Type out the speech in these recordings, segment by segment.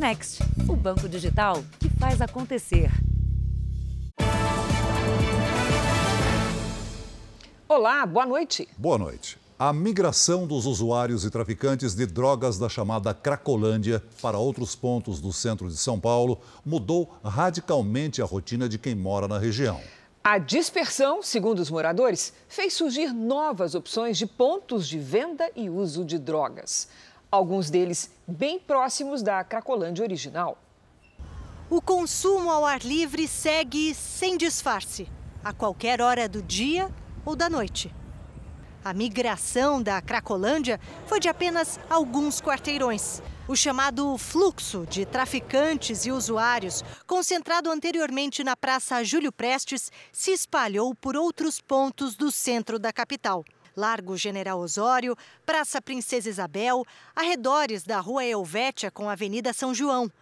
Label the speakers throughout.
Speaker 1: Next, o banco digital que faz acontecer.
Speaker 2: Olá, boa noite.
Speaker 3: Boa noite. A migração dos usuários e traficantes de drogas da chamada Cracolândia para outros pontos do centro de São Paulo mudou radicalmente a rotina de quem mora na região.
Speaker 2: A dispersão, segundo os moradores, fez surgir novas opções de pontos de venda e uso de drogas. Alguns deles bem próximos da Cracolândia original.
Speaker 4: O consumo ao ar livre segue sem disfarce, a qualquer hora do dia ou da noite. A migração da Cracolândia foi de apenas alguns quarteirões. O chamado fluxo de traficantes e usuários, concentrado anteriormente na Praça Júlio Prestes, se espalhou por outros pontos do centro da capital. Largo General Osório, Praça Princesa Isabel, arredores da Rua Helvétia com a Avenida São João.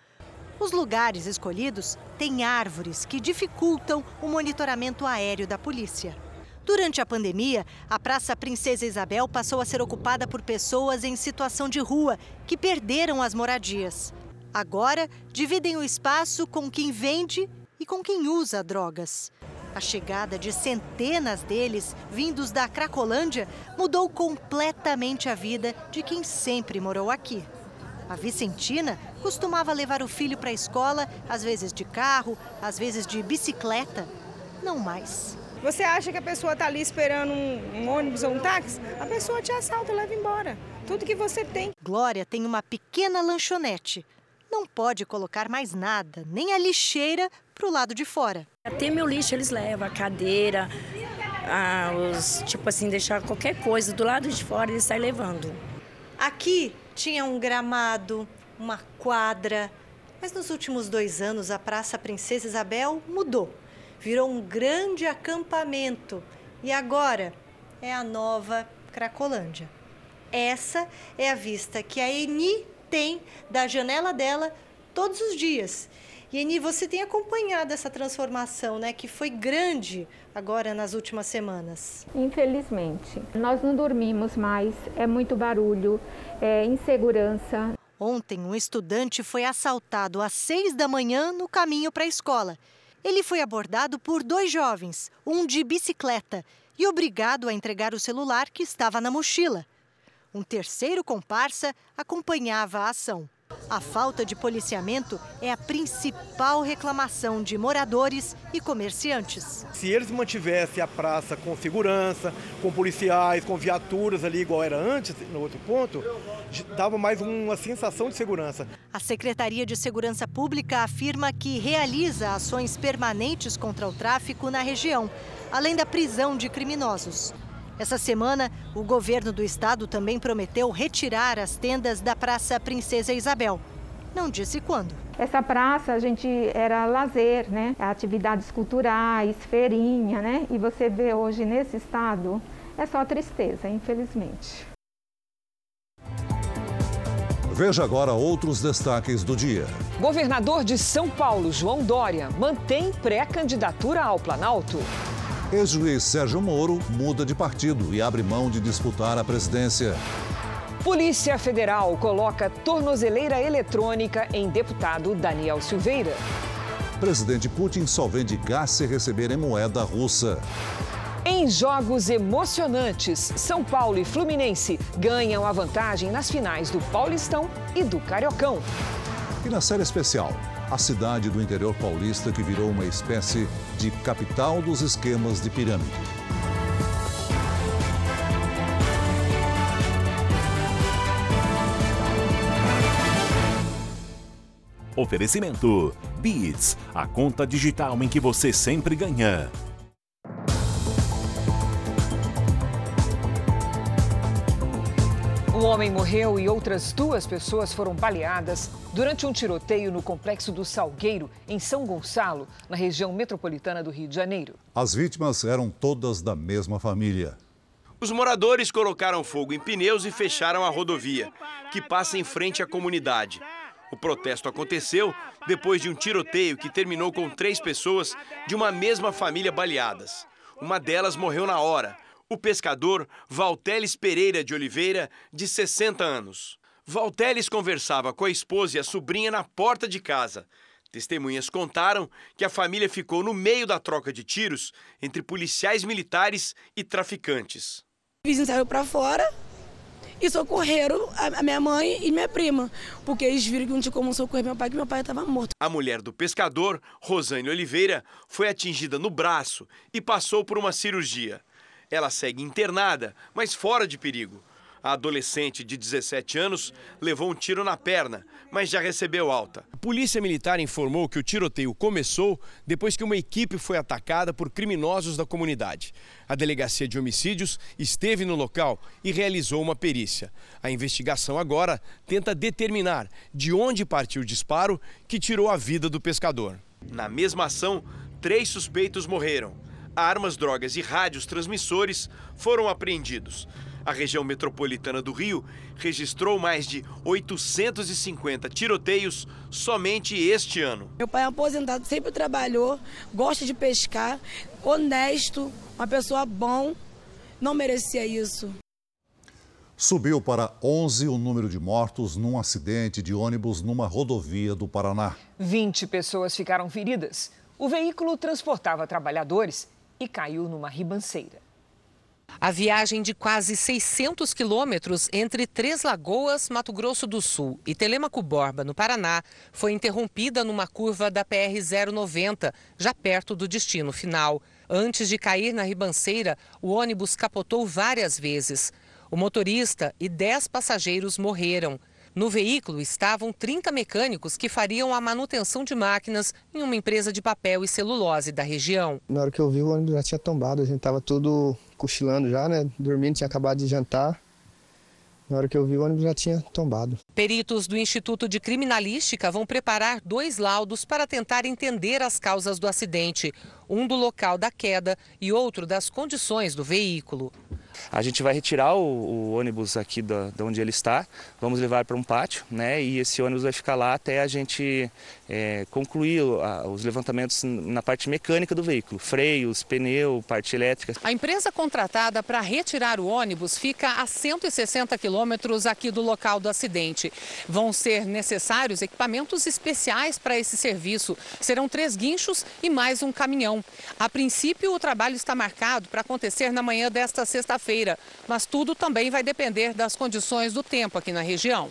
Speaker 4: Os lugares escolhidos têm árvores que dificultam o monitoramento aéreo da polícia. Durante a pandemia, a Praça Princesa Isabel passou a ser ocupada por pessoas em situação de rua que perderam as moradias. Agora, dividem o espaço com quem vende e com quem usa drogas. A chegada de centenas deles, vindos da Cracolândia, mudou completamente a vida de quem sempre morou aqui. A Vicentina costumava levar o filho para a escola, às vezes de carro, às vezes de bicicleta. Não mais.
Speaker 5: Você acha que a pessoa está ali esperando um, um, ônibus ou um táxi? A pessoa te assalta e leva embora. Tudo que você tem.
Speaker 4: Glória tem uma pequena lanchonete. Não pode colocar mais nada, nem a lixeira, para o lado de fora.
Speaker 6: Até meu lixo eles levam, a cadeira, a, os, tipo assim, deixar qualquer coisa do lado de fora eles saem levando.
Speaker 4: Aqui tinha um gramado, uma quadra, mas nos últimos dois anos a Praça Princesa Isabel mudou virou um grande acampamento e agora é a nova Cracolândia. Essa é a vista que a Eni tem da janela dela todos os dias. E Eni, você tem acompanhado essa transformação, né, que foi grande agora nas últimas semanas.
Speaker 7: Infelizmente, nós não dormimos mais, é muito barulho, é insegurança.
Speaker 4: Ontem, um estudante foi assaltado às seis da manhã no caminho para a escola ele foi abordado por dois jovens, um de bicicleta, e obrigado a entregar o celular que estava na mochila. Um terceiro comparsa acompanhava a ação. A falta de policiamento é a principal reclamação de moradores e comerciantes.
Speaker 8: Se eles mantivessem a praça com segurança, com policiais, com viaturas ali, igual era antes, no outro ponto, dava mais uma sensação de segurança.
Speaker 4: A Secretaria de Segurança Pública afirma que realiza ações permanentes contra o tráfico na região, além da prisão de criminosos. Essa semana, o governo do estado também prometeu retirar as tendas da Praça Princesa Isabel. Não disse quando.
Speaker 7: Essa praça a gente era lazer, né? Atividades culturais, feirinha, né? E você vê hoje nesse estado é só tristeza, infelizmente.
Speaker 3: Veja agora outros destaques do dia.
Speaker 2: Governador de São Paulo, João Dória, mantém pré-candidatura ao Planalto.
Speaker 3: Ex-juiz Sérgio Moro muda de partido e abre mão de disputar a presidência.
Speaker 2: Polícia Federal coloca tornozeleira eletrônica em deputado Daniel Silveira.
Speaker 3: Presidente Putin só vende gás se receber em moeda russa.
Speaker 2: Em jogos emocionantes, São Paulo e Fluminense ganham a vantagem nas finais do Paulistão e do Cariocão.
Speaker 3: E na série especial, a cidade do interior paulista que virou uma espécie de capital dos esquemas de pirâmide.
Speaker 9: Oferecimento: Beats, a conta digital em que você sempre ganha.
Speaker 2: Um homem morreu e outras duas pessoas foram baleadas durante um tiroteio no complexo do Salgueiro, em São Gonçalo, na região metropolitana do Rio de Janeiro.
Speaker 3: As vítimas eram todas da mesma família.
Speaker 10: Os moradores colocaram fogo em pneus e fecharam a rodovia, que passa em frente à comunidade. O protesto aconteceu depois de um tiroteio que terminou com três pessoas de uma mesma família baleadas. Uma delas morreu na hora o pescador Valteles Pereira de Oliveira, de 60 anos.
Speaker 11: Valteles conversava com a esposa e a sobrinha na porta de casa. Testemunhas contaram que a família ficou no meio da troca de tiros entre policiais militares e traficantes.
Speaker 12: O vizinho saiu para fora e socorreram a minha mãe e minha prima, porque eles viram que não tinha como socorrer meu pai, que meu pai estava morto.
Speaker 11: A mulher do pescador, Rosane Oliveira, foi atingida no braço e passou por uma cirurgia. Ela segue internada, mas fora de perigo. A adolescente de 17 anos levou um tiro na perna, mas já recebeu alta. A polícia militar informou que o tiroteio começou depois que uma equipe foi atacada por criminosos da comunidade. A delegacia de homicídios esteve no local e realizou uma perícia. A investigação agora tenta determinar de onde partiu o disparo que tirou a vida do pescador. Na mesma ação, três suspeitos morreram. Armas, drogas e rádios transmissores foram apreendidos a região metropolitana do Rio registrou mais de 850 tiroteios somente este ano.
Speaker 12: Meu pai é aposentado, sempre trabalhou, gosta de pescar, honesto, uma pessoa bom, não merecia isso.
Speaker 3: Subiu para 11 o número de mortos num acidente de ônibus numa rodovia do Paraná.
Speaker 2: 20 pessoas ficaram feridas. O veículo transportava trabalhadores e caiu numa ribanceira.
Speaker 1: A viagem de quase 600 quilômetros entre Três Lagoas, Mato Grosso do Sul e Telemaco Borba, no Paraná, foi interrompida numa curva da PR-090, já perto do destino final. Antes de cair na ribanceira, o ônibus capotou várias vezes. O motorista e 10 passageiros morreram. No veículo estavam 30 mecânicos que fariam a manutenção de máquinas em uma empresa de papel e celulose da região.
Speaker 13: Na hora que eu vi, o ônibus já tinha tombado, a gente estava tudo cochilando já, né? Dormindo, tinha acabado de jantar. Na hora que eu vi, o ônibus já tinha tombado.
Speaker 1: Peritos do Instituto de Criminalística vão preparar dois laudos para tentar entender as causas do acidente: um do local da queda e outro das condições do veículo.
Speaker 14: A gente vai retirar o, o ônibus aqui da, de onde ele está, vamos levar para um pátio, né? E esse ônibus vai ficar lá até a gente é, concluir os levantamentos na parte mecânica do veículo, freios, pneu, parte elétrica.
Speaker 1: A empresa contratada para retirar o ônibus fica a 160 quilômetros aqui do local do acidente. Vão ser necessários equipamentos especiais para esse serviço. Serão três guinchos e mais um caminhão. A princípio, o trabalho está marcado para acontecer na manhã desta sexta-feira feira mas tudo também vai depender das condições do tempo aqui na região.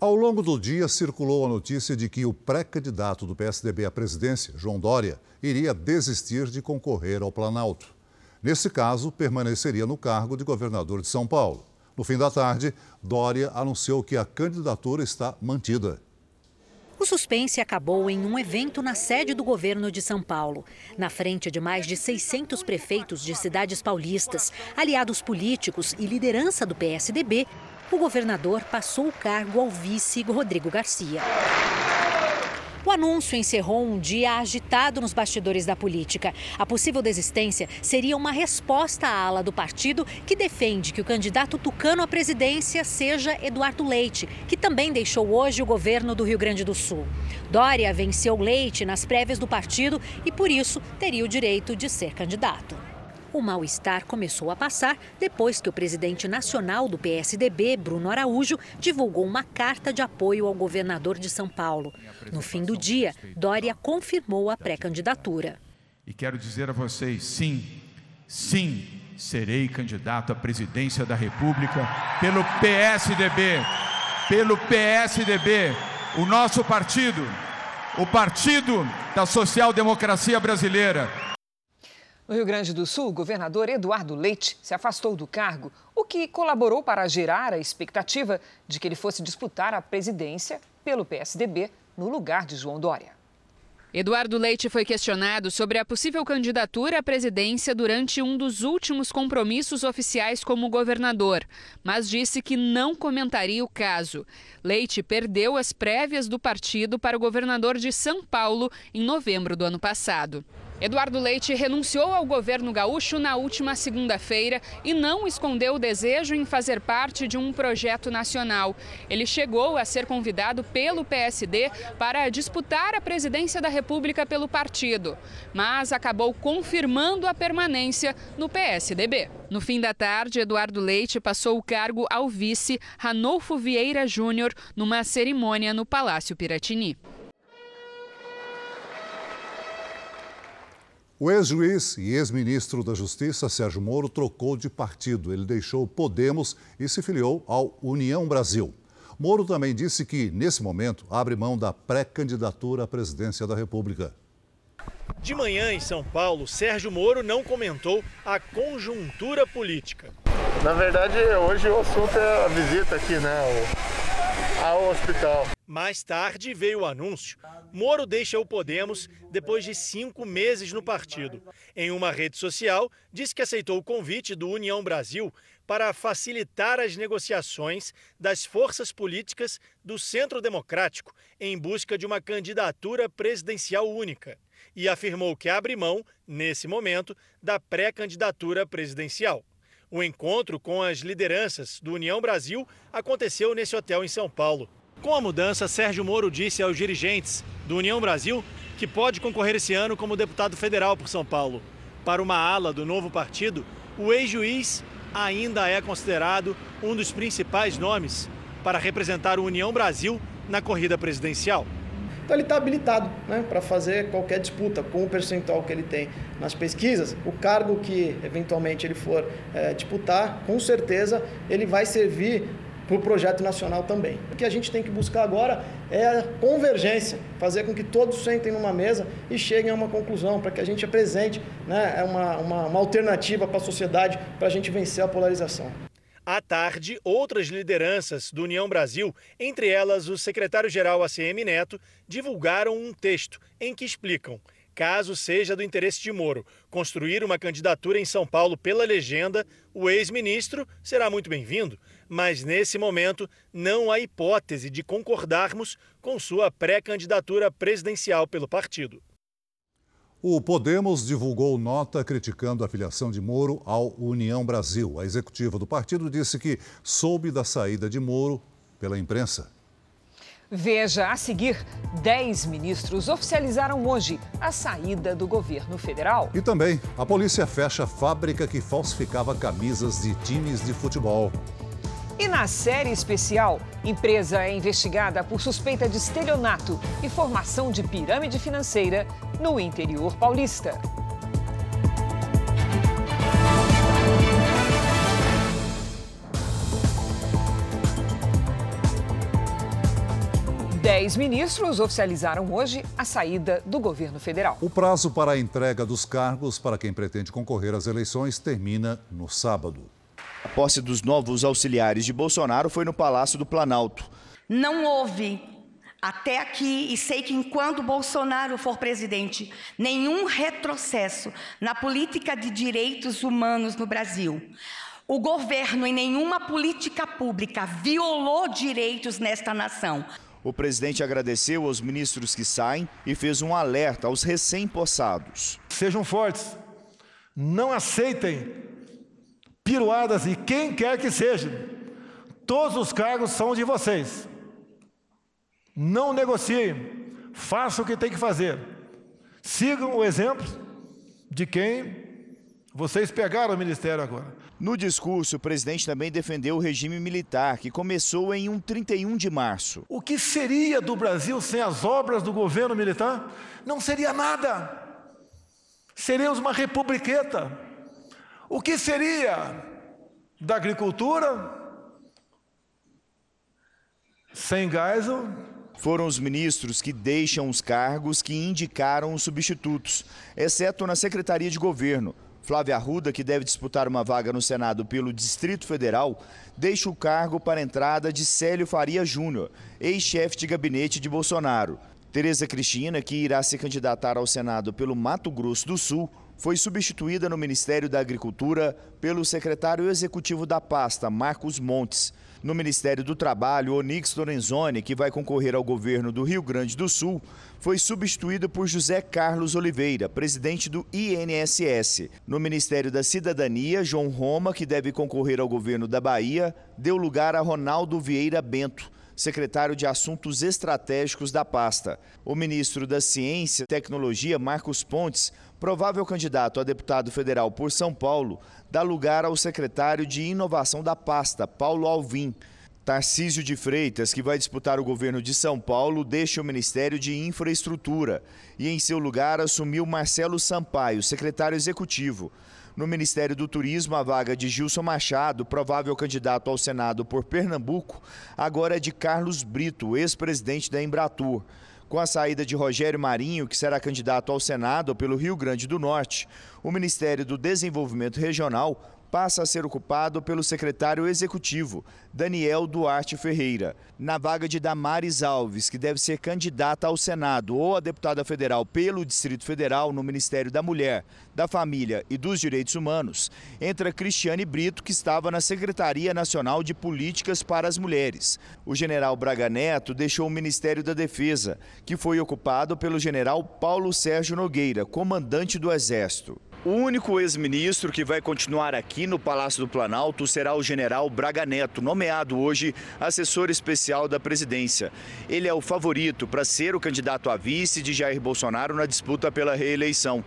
Speaker 3: Ao longo do dia, circulou a notícia de que o pré-candidato do PSDB à presidência, João Dória, iria desistir de concorrer ao Planalto. Nesse caso, permaneceria no cargo de governador de São Paulo. No fim da tarde, Dória anunciou que a candidatura está mantida.
Speaker 15: O suspense acabou em um evento na sede do governo de São Paulo. Na frente de mais de 600 prefeitos de cidades paulistas, aliados políticos e liderança do PSDB, o governador passou o cargo ao vice Rodrigo Garcia. O anúncio encerrou um dia agitado nos bastidores da política. A possível desistência seria uma resposta à ala do partido que defende que o candidato tucano à presidência seja Eduardo Leite, que também deixou hoje o governo do Rio Grande do Sul. Dória venceu Leite nas prévias do partido e, por isso, teria o direito de ser candidato. O mal-estar começou a passar depois que o presidente nacional do PSDB, Bruno Araújo, divulgou uma carta de apoio ao governador de São Paulo. No fim do dia, Dória confirmou a pré-candidatura.
Speaker 16: E quero dizer a vocês: sim, sim, serei candidato à presidência da República pelo PSDB. Pelo PSDB, o nosso partido, o Partido da Social Democracia Brasileira.
Speaker 2: No Rio Grande do Sul, o governador Eduardo Leite se afastou do cargo, o que colaborou para gerar a expectativa de que ele fosse disputar a presidência pelo PSDB no lugar de João Dória.
Speaker 17: Eduardo Leite foi questionado sobre a possível candidatura à presidência durante um dos últimos compromissos oficiais como governador, mas disse que não comentaria o caso. Leite perdeu as prévias do partido para o governador de São Paulo em novembro do ano passado. Eduardo Leite renunciou ao governo gaúcho na última segunda-feira e não escondeu o desejo em fazer parte de um projeto nacional. Ele chegou a ser convidado pelo PSD para disputar a presidência da República pelo partido, mas acabou confirmando a permanência no PSDB. No fim da tarde, Eduardo Leite passou o cargo ao vice Ranolfo Vieira Júnior numa cerimônia no Palácio Piratini.
Speaker 3: O ex-juiz e ex-ministro da Justiça, Sérgio Moro, trocou de partido. Ele deixou o Podemos e se filiou ao União Brasil. Moro também disse que, nesse momento, abre mão da pré-candidatura à presidência da República.
Speaker 18: De manhã, em São Paulo, Sérgio Moro não comentou a conjuntura política.
Speaker 19: Na verdade, hoje o assunto é a visita aqui, né, ao hospital.
Speaker 18: Mais tarde veio o anúncio. Moro deixa o Podemos depois de cinco meses no partido. Em uma rede social, disse que aceitou o convite do União Brasil para facilitar as negociações das forças políticas do Centro Democrático em busca de uma candidatura presidencial única. E afirmou que abre mão, nesse momento, da pré-candidatura presidencial. O encontro com as lideranças do União Brasil aconteceu nesse hotel em São Paulo. Com a mudança, Sérgio Moro disse aos dirigentes do União Brasil que pode concorrer esse ano como deputado federal por São Paulo. Para uma ala do novo partido, o ex-juiz ainda é considerado um dos principais nomes para representar o União Brasil na corrida presidencial.
Speaker 20: Então ele está habilitado né, para fazer qualquer disputa com o percentual que ele tem nas pesquisas. O cargo que eventualmente ele for é, disputar, com certeza ele vai servir para o projeto nacional também. O que a gente tem que buscar agora é a convergência, fazer com que todos sentem numa mesa e cheguem a uma conclusão, para que a gente apresente né, uma, uma, uma alternativa para a sociedade, para a gente vencer a polarização.
Speaker 18: À tarde, outras lideranças do União Brasil, entre elas o secretário-geral ACM Neto, divulgaram um texto em que explicam caso seja do interesse de Moro construir uma candidatura em São Paulo pela legenda, o ex-ministro será muito bem-vindo, mas nesse momento não há hipótese de concordarmos com sua pré-candidatura presidencial pelo partido.
Speaker 3: O Podemos divulgou nota criticando a filiação de Moro ao União Brasil. A executiva do partido disse que soube da saída de Moro pela imprensa.
Speaker 2: Veja a seguir: 10 ministros oficializaram hoje a saída do governo federal.
Speaker 3: E também, a polícia fecha a fábrica que falsificava camisas de times de futebol.
Speaker 2: E na série especial, empresa é investigada por suspeita de estelionato e formação de pirâmide financeira no interior paulista. Dez ministros oficializaram hoje a saída do governo federal.
Speaker 3: O prazo para a entrega dos cargos para quem pretende concorrer às eleições termina no sábado.
Speaker 21: A posse dos novos auxiliares de Bolsonaro foi no Palácio do Planalto.
Speaker 22: Não houve até aqui, e sei que enquanto Bolsonaro for presidente, nenhum retrocesso na política de direitos humanos no Brasil. O governo, em nenhuma política pública, violou direitos nesta nação.
Speaker 21: O presidente agradeceu aos ministros que saem e fez um alerta aos recém-possados.
Speaker 23: Sejam fortes, não aceitem piruadas e quem quer que seja. Todos os cargos são de vocês. Não negociem, façam o que tem que fazer. Sigam o exemplo de quem vocês pegaram o ministério agora.
Speaker 21: No discurso, o presidente também defendeu o regime militar, que começou em um 31 de março.
Speaker 23: O que seria do Brasil sem as obras do governo militar? Não seria nada. Seríamos uma republiqueta. O que seria da agricultura sem Geisel?
Speaker 21: Foram os ministros que deixam os cargos que indicaram os substitutos, exceto na Secretaria de Governo. Flávia Arruda, que deve disputar uma vaga no Senado pelo Distrito Federal, deixa o cargo para a entrada de Célio Faria Júnior, ex-chefe de gabinete de Bolsonaro. Tereza Cristina, que irá se candidatar ao Senado pelo Mato Grosso do Sul, foi substituída no Ministério da Agricultura pelo secretário executivo da pasta, Marcos Montes. No Ministério do Trabalho, Onix Lorenzoni, que vai concorrer ao governo do Rio Grande do Sul, foi substituído por José Carlos Oliveira, presidente do INSS. No Ministério da Cidadania, João Roma, que deve concorrer ao governo da Bahia, deu lugar a Ronaldo Vieira Bento, secretário de Assuntos Estratégicos da pasta. O ministro da Ciência e Tecnologia, Marcos Pontes, provável candidato a deputado federal por São Paulo, dá lugar ao secretário de Inovação da pasta, Paulo Alvim. Tarcísio de Freitas, que vai disputar o governo de São Paulo, deixa o Ministério de Infraestrutura e, em seu lugar, assumiu Marcelo Sampaio, secretário executivo. No Ministério do Turismo, a vaga de Gilson Machado, provável candidato ao Senado por Pernambuco, agora é de Carlos Brito, ex-presidente da Embratur. Com a saída de Rogério Marinho, que será candidato ao Senado pelo Rio Grande do Norte, o Ministério do Desenvolvimento Regional passa a ser ocupado pelo secretário executivo, Daniel Duarte Ferreira, na vaga de Damares Alves, que deve ser candidata ao Senado ou a deputada federal pelo Distrito Federal no Ministério da Mulher, da Família e dos Direitos Humanos, entra Cristiane Brito, que estava na Secretaria Nacional de Políticas para as Mulheres. O general Braga Neto deixou o Ministério da Defesa, que foi ocupado pelo general Paulo Sérgio Nogueira, comandante do Exército. O único ex-ministro que vai continuar aqui no Palácio do Planalto será o general Braga Neto, nomeado hoje assessor especial da presidência. Ele é o favorito para ser o candidato a vice de Jair Bolsonaro na disputa pela reeleição.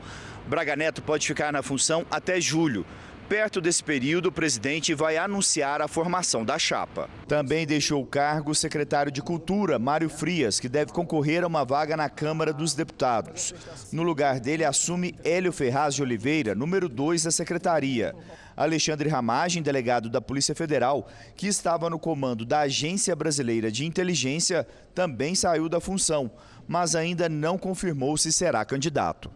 Speaker 21: Braga Neto pode ficar na função até julho. Perto desse período, o presidente vai anunciar a formação da chapa. Também deixou o cargo o secretário de Cultura, Mário Frias, que deve concorrer a uma vaga na Câmara dos Deputados. No lugar dele, assume Hélio Ferraz de Oliveira, número 2 da secretaria. Alexandre Ramagem, delegado da Polícia Federal, que estava no comando da Agência Brasileira de Inteligência, também saiu da função, mas ainda não confirmou se será candidato.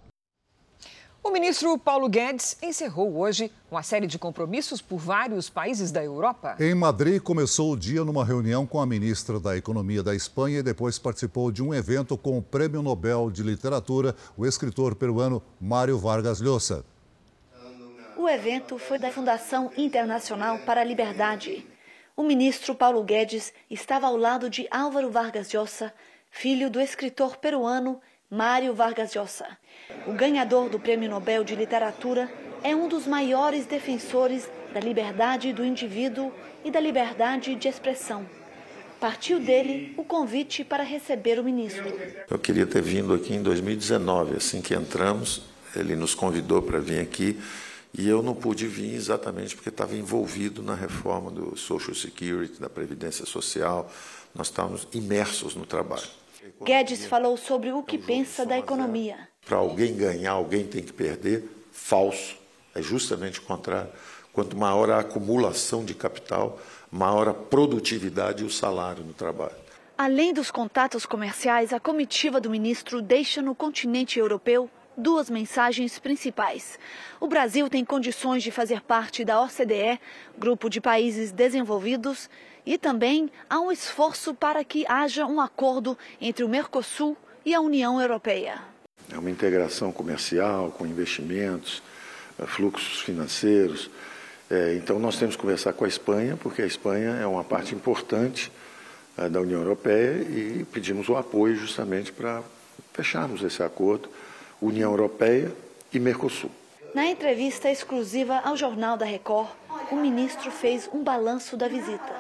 Speaker 2: O ministro Paulo Guedes encerrou hoje uma série de compromissos por vários países da Europa.
Speaker 3: Em Madrid, começou o dia numa reunião com a ministra da Economia da Espanha e depois participou de um evento com o Prêmio Nobel de Literatura, o escritor peruano Mário Vargas Llosa.
Speaker 24: O evento foi da Fundação Internacional para a Liberdade. O ministro Paulo Guedes estava ao lado de Álvaro Vargas Llosa, filho do escritor peruano Mário Vargas Llosa. O ganhador do Prêmio Nobel de Literatura é um dos maiores defensores da liberdade do indivíduo e da liberdade de expressão. Partiu dele o convite para receber o ministro.
Speaker 25: Eu queria ter vindo aqui em 2019, assim que entramos, ele nos convidou para vir aqui e eu não pude vir exatamente porque estava envolvido na reforma do Social Security, da Previdência Social. Nós estávamos imersos no trabalho.
Speaker 24: Guedes falou sobre o que pensa da economia.
Speaker 25: Para alguém ganhar, alguém tem que perder. Falso. É justamente o contrário. Quanto maior a acumulação de capital, maior a produtividade e o salário no trabalho.
Speaker 24: Além dos contatos comerciais, a comitiva do ministro deixa no continente europeu duas mensagens principais. O Brasil tem condições de fazer parte da OCDE, grupo de países desenvolvidos, e também há um esforço para que haja um acordo entre o Mercosul e a União Europeia.
Speaker 25: É uma integração comercial, com investimentos, eh, fluxos financeiros. É, então, nós temos que conversar com a Espanha, porque a Espanha é uma parte importante é, da União Europeia e pedimos o apoio justamente para fecharmos esse acordo União Europeia e Mercosul.
Speaker 24: Na entrevista exclusiva ao Jornal da Record, o ministro fez um balanço da visita.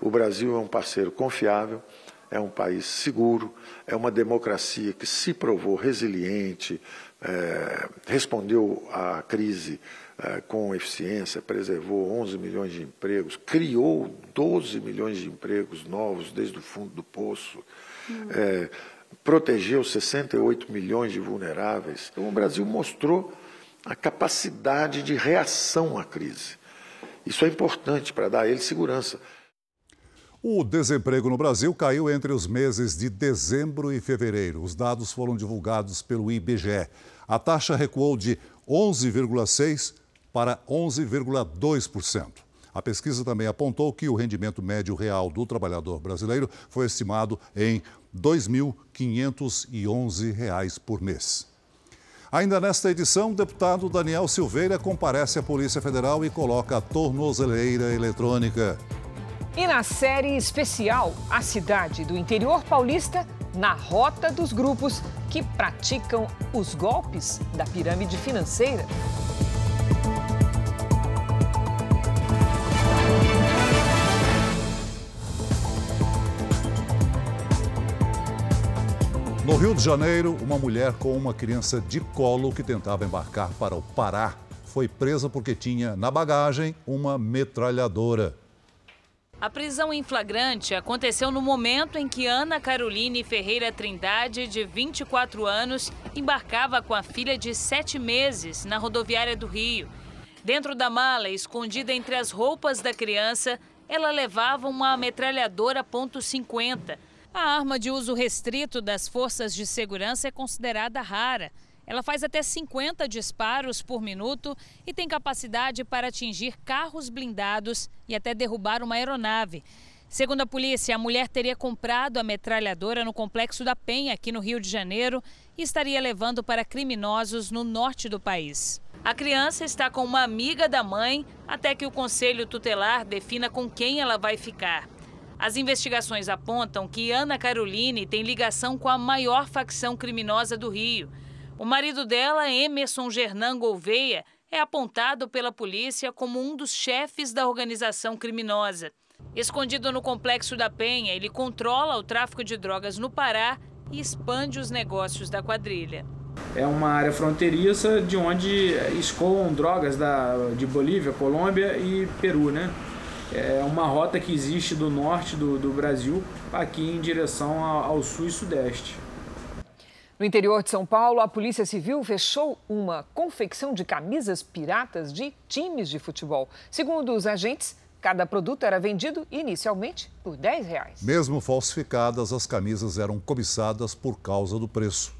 Speaker 25: O Brasil é um parceiro confiável, é um país seguro, é uma democracia que se provou resiliente, é, respondeu à crise é, com eficiência, preservou 11 milhões de empregos, criou 12 milhões de empregos novos desde o fundo do poço, é, protegeu 68 milhões de vulneráveis. Então, o Brasil mostrou a capacidade de reação à crise. Isso é importante para dar a ele segurança.
Speaker 3: O desemprego no Brasil caiu entre os meses de dezembro e fevereiro. Os dados foram divulgados pelo IBGE. A taxa recuou de 11,6% para 11,2%. A pesquisa também apontou que o rendimento médio real do trabalhador brasileiro foi estimado em R$ 2.511 por mês. Ainda nesta edição, o deputado Daniel Silveira comparece à Polícia Federal e coloca a tornozeleira eletrônica.
Speaker 2: E na série especial, a cidade do interior paulista na rota dos grupos que praticam os golpes da pirâmide financeira.
Speaker 3: No Rio de Janeiro, uma mulher com uma criança de colo que tentava embarcar para o Pará foi presa porque tinha na bagagem uma metralhadora.
Speaker 26: A prisão em flagrante aconteceu no momento em que Ana Caroline Ferreira Trindade, de 24 anos, embarcava com a filha de 7 meses na rodoviária do Rio. Dentro da mala, escondida entre as roupas da criança, ela levava uma metralhadora .50 a arma de uso restrito das forças de segurança é considerada rara. Ela faz até 50 disparos por minuto e tem capacidade para atingir carros blindados e até derrubar uma aeronave. Segundo a polícia, a mulher teria comprado a metralhadora no Complexo da Penha, aqui no Rio de Janeiro, e estaria levando para criminosos no norte do país. A criança está com uma amiga da mãe até que o conselho tutelar defina com quem ela vai ficar. As investigações apontam que Ana Caroline tem ligação com a maior facção criminosa do Rio. O marido dela, Emerson Gernan Gouveia, é apontado pela polícia como um dos chefes da organização criminosa. Escondido no complexo da Penha, ele controla o tráfico de drogas no Pará e expande os negócios da quadrilha.
Speaker 27: É uma área fronteiriça de onde escoam drogas da, de Bolívia, Colômbia e Peru, né? é uma rota que existe do norte do, do Brasil aqui em direção ao sul e sudeste.
Speaker 2: No interior de São Paulo, a Polícia Civil fechou uma confecção de camisas piratas de times de futebol. Segundo os agentes, cada produto era vendido inicialmente por 10 reais.
Speaker 3: Mesmo falsificadas, as camisas eram cobiçadas por causa do preço.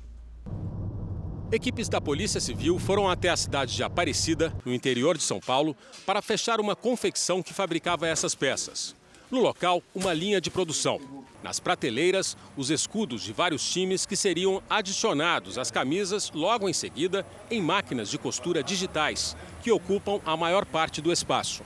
Speaker 28: Equipes da Polícia Civil foram até a cidade de Aparecida, no interior de São Paulo, para fechar uma confecção que fabricava essas peças. No local, uma linha de produção. Nas prateleiras, os escudos de vários times que seriam adicionados às camisas logo em seguida em máquinas de costura digitais, que ocupam a maior parte do espaço.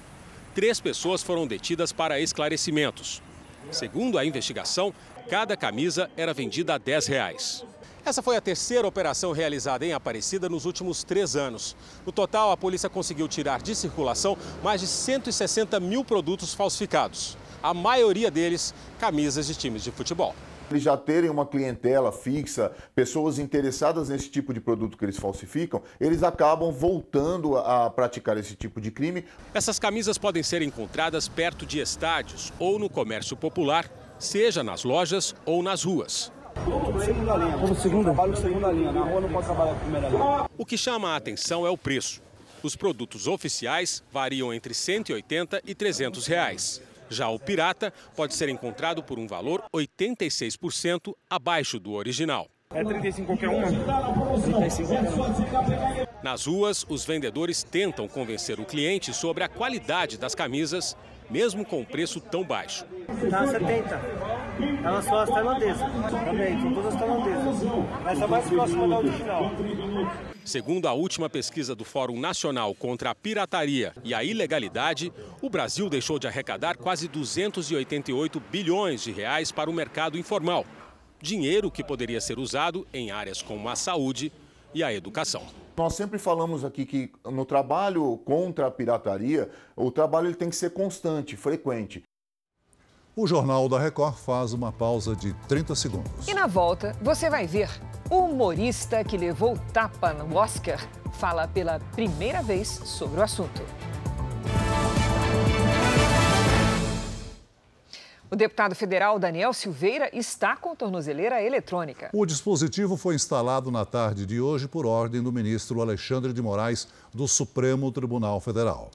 Speaker 28: Três pessoas foram detidas para esclarecimentos. Segundo a investigação, cada camisa era vendida a 10 reais. Essa foi a terceira operação realizada em Aparecida nos últimos três anos. No total, a polícia conseguiu tirar de circulação mais de 160 mil produtos falsificados. A maioria deles, camisas de times de futebol.
Speaker 29: Eles já terem uma clientela fixa, pessoas interessadas nesse tipo de produto que eles falsificam, eles acabam voltando a praticar esse tipo de crime.
Speaker 28: Essas camisas podem ser encontradas perto de estádios ou no comércio popular, seja nas lojas ou nas ruas.
Speaker 30: Segunda linha. Como segunda? Trabalho segunda linha. Na rua não pode trabalhar com primeira linha.
Speaker 28: O que chama a atenção é o preço. Os produtos oficiais variam entre 180 e 300 reais. Já o pirata pode ser encontrado por um valor 86% abaixo do original.
Speaker 30: É 35 qualquer uma? 35 qualquer
Speaker 28: uma. Nas ruas, os vendedores tentam convencer o cliente sobre a qualidade das camisas, mesmo com um preço tão baixo.
Speaker 30: Tá 70. Elas são as tailandesas. Também, são todas tailandesas. Essa é mais próxima da original.
Speaker 28: Segundo a última pesquisa do Fórum Nacional contra a Pirataria e a Ilegalidade, o Brasil deixou de arrecadar quase 288 bilhões de reais para o mercado informal. Dinheiro que poderia ser usado em áreas como a saúde e a educação.
Speaker 29: Nós sempre falamos aqui que no trabalho contra a pirataria, o trabalho ele tem que ser constante, frequente.
Speaker 3: O Jornal da Record faz uma pausa de 30 segundos.
Speaker 2: E na volta, você vai ver o humorista que levou tapa no Oscar fala pela primeira vez sobre o assunto. O deputado federal Daniel Silveira está com tornozeleira eletrônica.
Speaker 3: O dispositivo foi instalado na tarde de hoje por ordem do ministro Alexandre de Moraes, do Supremo Tribunal Federal.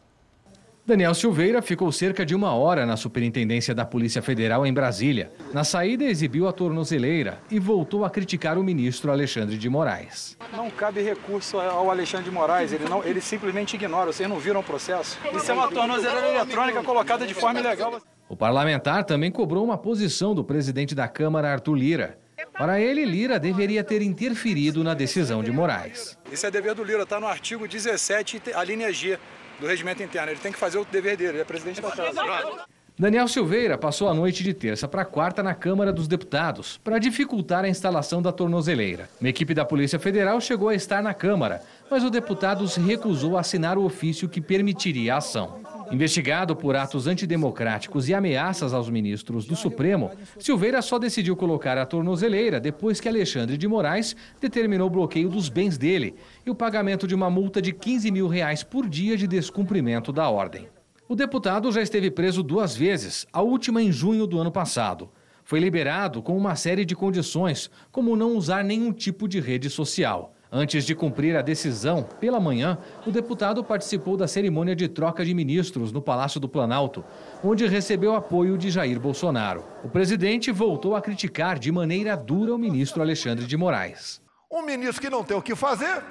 Speaker 31: Daniel Silveira ficou cerca de uma hora na Superintendência da Polícia Federal em Brasília. Na saída, exibiu a tornozeleira e voltou a criticar o ministro Alexandre de Moraes.
Speaker 32: Não cabe recurso ao Alexandre de Moraes, ele, não, ele simplesmente ignora. Vocês não viram o processo? Isso é uma tornozeleira eletrônica colocada de forma ilegal.
Speaker 31: O parlamentar também cobrou uma posição do presidente da Câmara, Arthur Lira. Para ele, Lira deveria ter interferido na decisão de Moraes.
Speaker 32: Isso é dever do Lira, está no artigo 17, a linha G do regimento interno. Ele tem que fazer o dever dele, ele é presidente da casa.
Speaker 31: Daniel Silveira passou a noite de terça para quarta na Câmara dos Deputados para dificultar a instalação da tornozeleira. Uma equipe da Polícia Federal chegou a estar na Câmara, mas o deputado se recusou a assinar o ofício que permitiria a ação. Investigado por atos antidemocráticos e ameaças aos ministros do Supremo, Silveira só decidiu colocar a tornozeleira depois que Alexandre de Moraes determinou o bloqueio dos bens dele e o pagamento de uma multa de 15 mil reais por dia de descumprimento da ordem. O deputado já esteve preso duas vezes, a última em junho do ano passado. Foi liberado com uma série de condições, como não usar nenhum tipo de rede social. Antes de cumprir a decisão, pela manhã, o deputado participou da cerimônia de troca de ministros no Palácio do Planalto, onde recebeu apoio de Jair Bolsonaro. O presidente voltou a criticar de maneira dura o ministro Alexandre de Moraes.
Speaker 23: Um ministro que não tem o que fazer,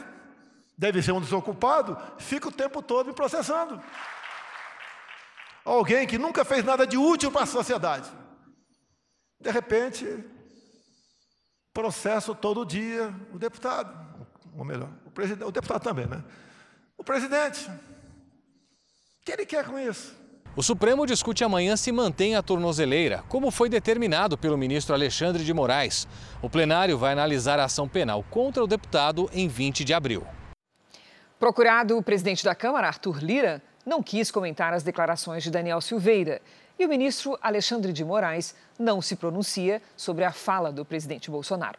Speaker 23: deve ser um desocupado, fica o tempo todo me processando alguém que nunca fez nada de útil para a sociedade. De repente, processo todo dia o deputado, ou melhor, o, presidente, o deputado também, né? O presidente. O que ele quer com isso?
Speaker 31: O Supremo discute amanhã se mantém a tornozeleira, como foi determinado pelo ministro Alexandre de Moraes. O plenário vai analisar a ação penal contra o deputado em 20 de abril.
Speaker 2: Procurado o presidente da Câmara, Arthur Lira, não quis comentar as declarações de Daniel Silveira. E o ministro Alexandre de Moraes não se pronuncia sobre a fala do presidente Bolsonaro.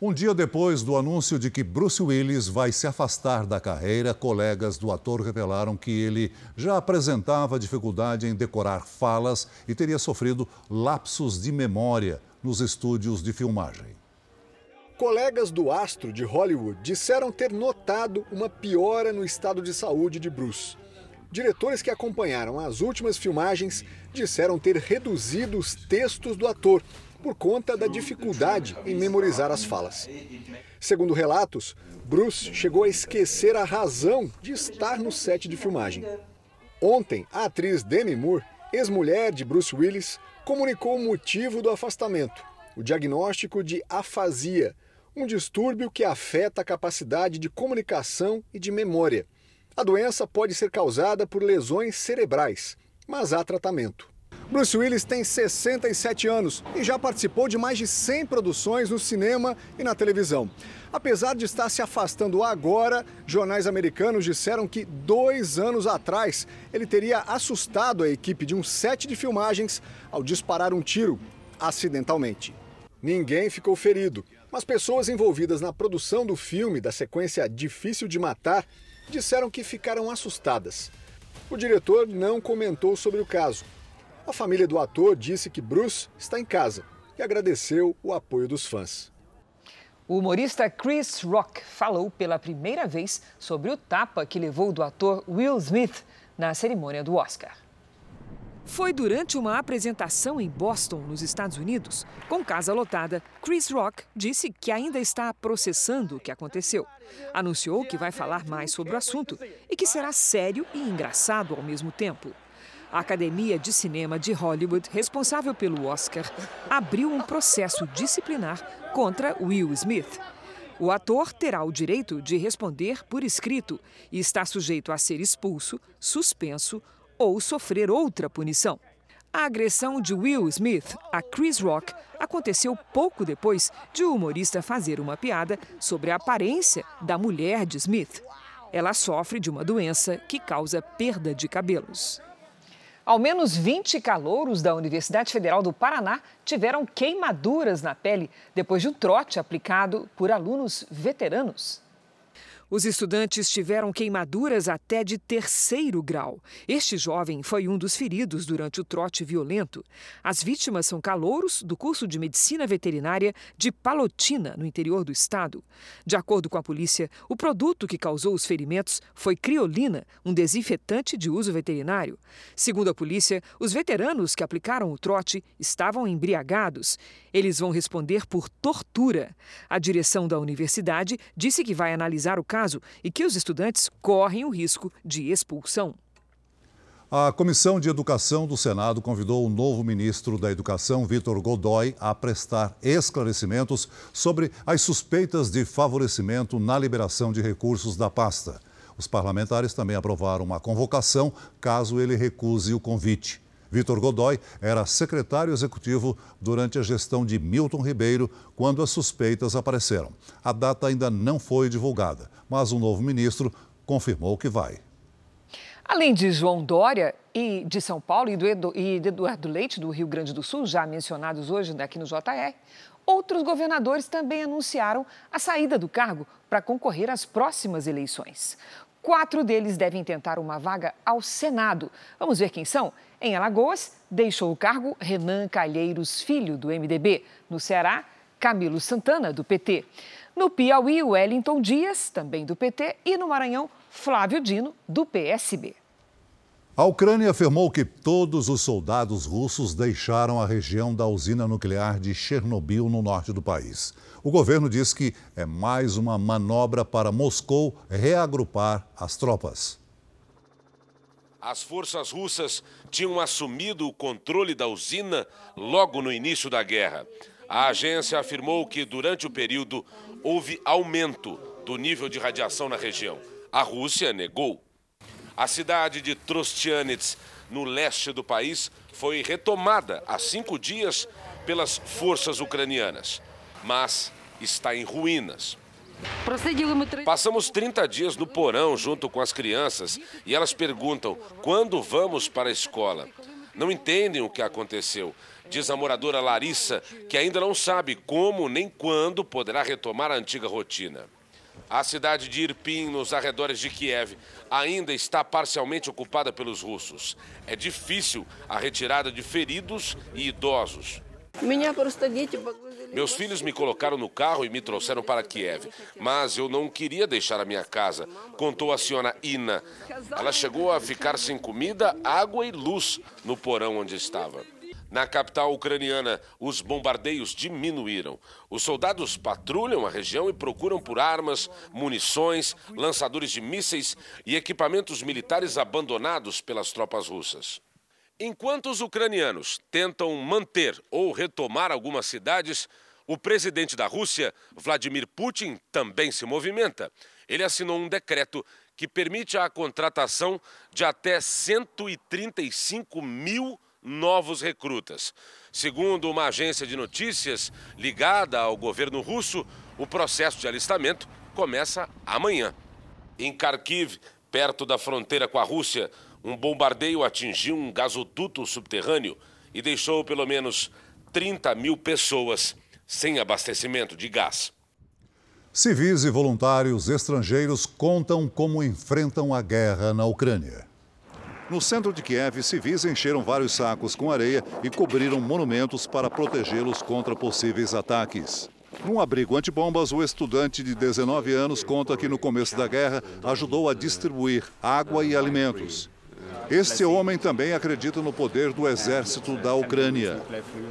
Speaker 3: Um dia depois do anúncio de que Bruce Willis vai se afastar da carreira, colegas do ator revelaram que ele já apresentava dificuldade em decorar falas e teria sofrido lapsos de memória nos estúdios de filmagem.
Speaker 33: Colegas do astro de Hollywood disseram ter notado uma piora no estado de saúde de Bruce. Diretores que acompanharam as últimas filmagens disseram ter reduzido os textos do ator por conta da dificuldade em memorizar as falas. Segundo relatos, Bruce chegou a esquecer a razão de estar no set de filmagem. Ontem, a atriz Demi Moore, ex-mulher de Bruce Willis, comunicou o motivo do afastamento: o diagnóstico de afasia, um distúrbio que afeta a capacidade de comunicação e de memória a doença pode ser causada por lesões cerebrais, mas há tratamento. Bruce Willis tem 67 anos e já participou de mais de 100 produções no cinema e na televisão. Apesar de estar se afastando agora, jornais americanos disseram que dois anos atrás ele teria assustado a equipe de um set de filmagens ao disparar um tiro acidentalmente. Ninguém ficou ferido, mas pessoas envolvidas na produção do filme da sequência Difícil de Matar disseram que ficaram assustadas. O diretor não comentou sobre o caso. A família do ator disse que Bruce está em casa e agradeceu o apoio dos fãs.
Speaker 2: O humorista Chris Rock falou pela primeira vez sobre o tapa que levou do ator Will Smith na cerimônia do Oscar. Foi durante uma apresentação em Boston, nos Estados Unidos. Com casa lotada, Chris Rock disse que ainda está processando o que aconteceu. Anunciou que vai falar mais sobre o assunto e que será sério e engraçado ao mesmo tempo. A Academia de Cinema de Hollywood, responsável pelo Oscar, abriu um processo disciplinar contra Will Smith. O ator terá o direito de responder por escrito e está sujeito a ser expulso, suspenso ou sofrer outra punição. A agressão de Will Smith a Chris Rock aconteceu pouco depois de o humorista fazer uma piada sobre a aparência da mulher de Smith. Ela sofre de uma doença que causa perda de cabelos. Ao menos 20 calouros da Universidade Federal do Paraná tiveram queimaduras na pele depois de um trote aplicado por alunos veteranos. Os estudantes tiveram queimaduras até de terceiro grau. Este jovem foi um dos feridos durante o trote violento. As vítimas são calouros do curso de medicina veterinária de Palotina, no interior do estado. De acordo com a polícia, o produto que causou os ferimentos foi criolina, um desinfetante de uso veterinário. Segundo a polícia, os veteranos que aplicaram o trote estavam embriagados. Eles vão responder por tortura. A direção da universidade disse que vai analisar o caso caso e que os estudantes correm o risco de expulsão.
Speaker 3: A Comissão de Educação do Senado convidou o novo ministro da Educação, Vitor Godoy, a prestar esclarecimentos sobre as suspeitas de favorecimento na liberação de recursos da pasta. Os parlamentares também aprovaram uma convocação caso ele recuse o convite. Vitor Godoy era secretário executivo durante a gestão de Milton Ribeiro, quando as suspeitas apareceram. A data ainda não foi divulgada, mas o novo ministro confirmou que vai.
Speaker 2: Além de João Dória e de São Paulo e, do Eduardo Leite, do Rio Grande do Sul, já mencionados hoje aqui no JR, outros governadores também anunciaram a saída do cargo para concorrer às próximas eleições. Quatro deles devem tentar uma vaga ao Senado. Vamos ver quem são? Em Alagoas, deixou o cargo Renan Calheiros Filho, do MDB. No Ceará, Camilo Santana, do PT. No Piauí, Wellington Dias, também do PT. E no Maranhão, Flávio Dino, do PSB.
Speaker 3: A Ucrânia afirmou que todos os soldados russos deixaram a região da usina nuclear de Chernobyl, no norte do país. O governo diz que é mais uma manobra para Moscou reagrupar as tropas.
Speaker 34: As forças russas tinham assumido o controle da usina logo no início da guerra. A agência afirmou que durante o período houve aumento do nível de radiação na região. A Rússia negou. A cidade de Trostianets, no leste do país, foi retomada há cinco dias pelas forças ucranianas, mas está em ruínas. Passamos 30 dias no porão junto com as crianças e elas perguntam quando vamos para a escola. Não entendem o que aconteceu, diz a moradora Larissa, que ainda não sabe como nem quando poderá retomar a antiga rotina. A cidade de Irpin, nos arredores de Kiev, ainda está parcialmente ocupada pelos russos. É difícil a retirada de feridos e idosos. Meus filhos me colocaram no carro e me trouxeram para Kiev, mas eu não queria deixar a minha casa, contou a senhora Ina. Ela chegou a ficar sem comida, água e luz no porão onde estava. Na capital ucraniana, os bombardeios diminuíram. Os soldados patrulham a região e procuram por armas, munições, lançadores de mísseis e equipamentos militares abandonados pelas tropas russas. Enquanto os ucranianos tentam manter ou retomar algumas cidades, o presidente da Rússia, Vladimir Putin, também se movimenta. Ele assinou um decreto que permite a contratação de até 135 mil novos recrutas. Segundo uma agência de notícias ligada ao governo russo, o processo de alistamento começa amanhã. Em Kharkiv, perto da fronteira com a Rússia, um bombardeio atingiu um gasoduto subterrâneo e deixou pelo menos 30 mil pessoas sem abastecimento de gás.
Speaker 3: Civis e voluntários estrangeiros contam como enfrentam a guerra na Ucrânia. No centro de Kiev, civis encheram vários sacos com areia e cobriram monumentos para protegê-los contra possíveis ataques. Num abrigo antibombas, o estudante de 19 anos conta que no começo da guerra ajudou a distribuir água e alimentos. Este homem também acredita no poder do exército da Ucrânia.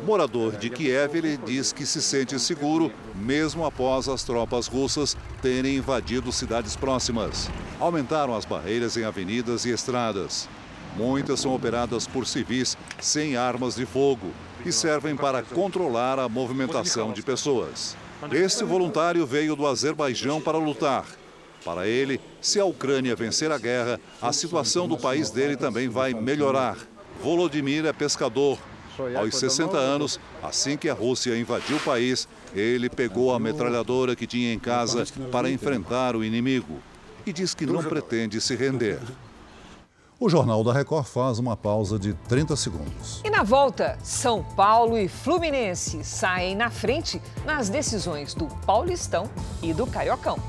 Speaker 3: Morador de Kiev, ele diz que se sente seguro mesmo após as tropas russas terem invadido cidades próximas. Aumentaram as barreiras em avenidas e estradas. Muitas são operadas por civis sem armas de fogo e servem para controlar a movimentação de pessoas. Este voluntário veio do Azerbaijão para lutar. Para ele, se a Ucrânia vencer a guerra, a situação do país dele também vai melhorar. Volodymyr é pescador. Aos 60 anos, assim que a Rússia invadiu o país, ele pegou a metralhadora que tinha em casa para enfrentar o inimigo e diz que não pretende se render. O Jornal da Record faz uma pausa de 30 segundos.
Speaker 2: E na volta, São Paulo e Fluminense saem na frente nas decisões do Paulistão e do Cariocão.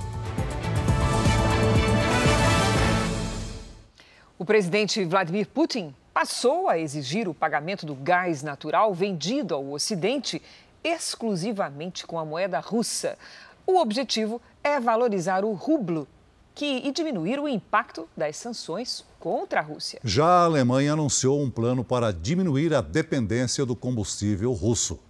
Speaker 2: O presidente Vladimir Putin passou a exigir o pagamento do gás natural vendido ao Ocidente exclusivamente com a moeda russa. O objetivo é valorizar o rublo que, e diminuir o impacto das sanções contra a Rússia.
Speaker 3: Já a Alemanha anunciou um plano para diminuir a dependência do combustível russo.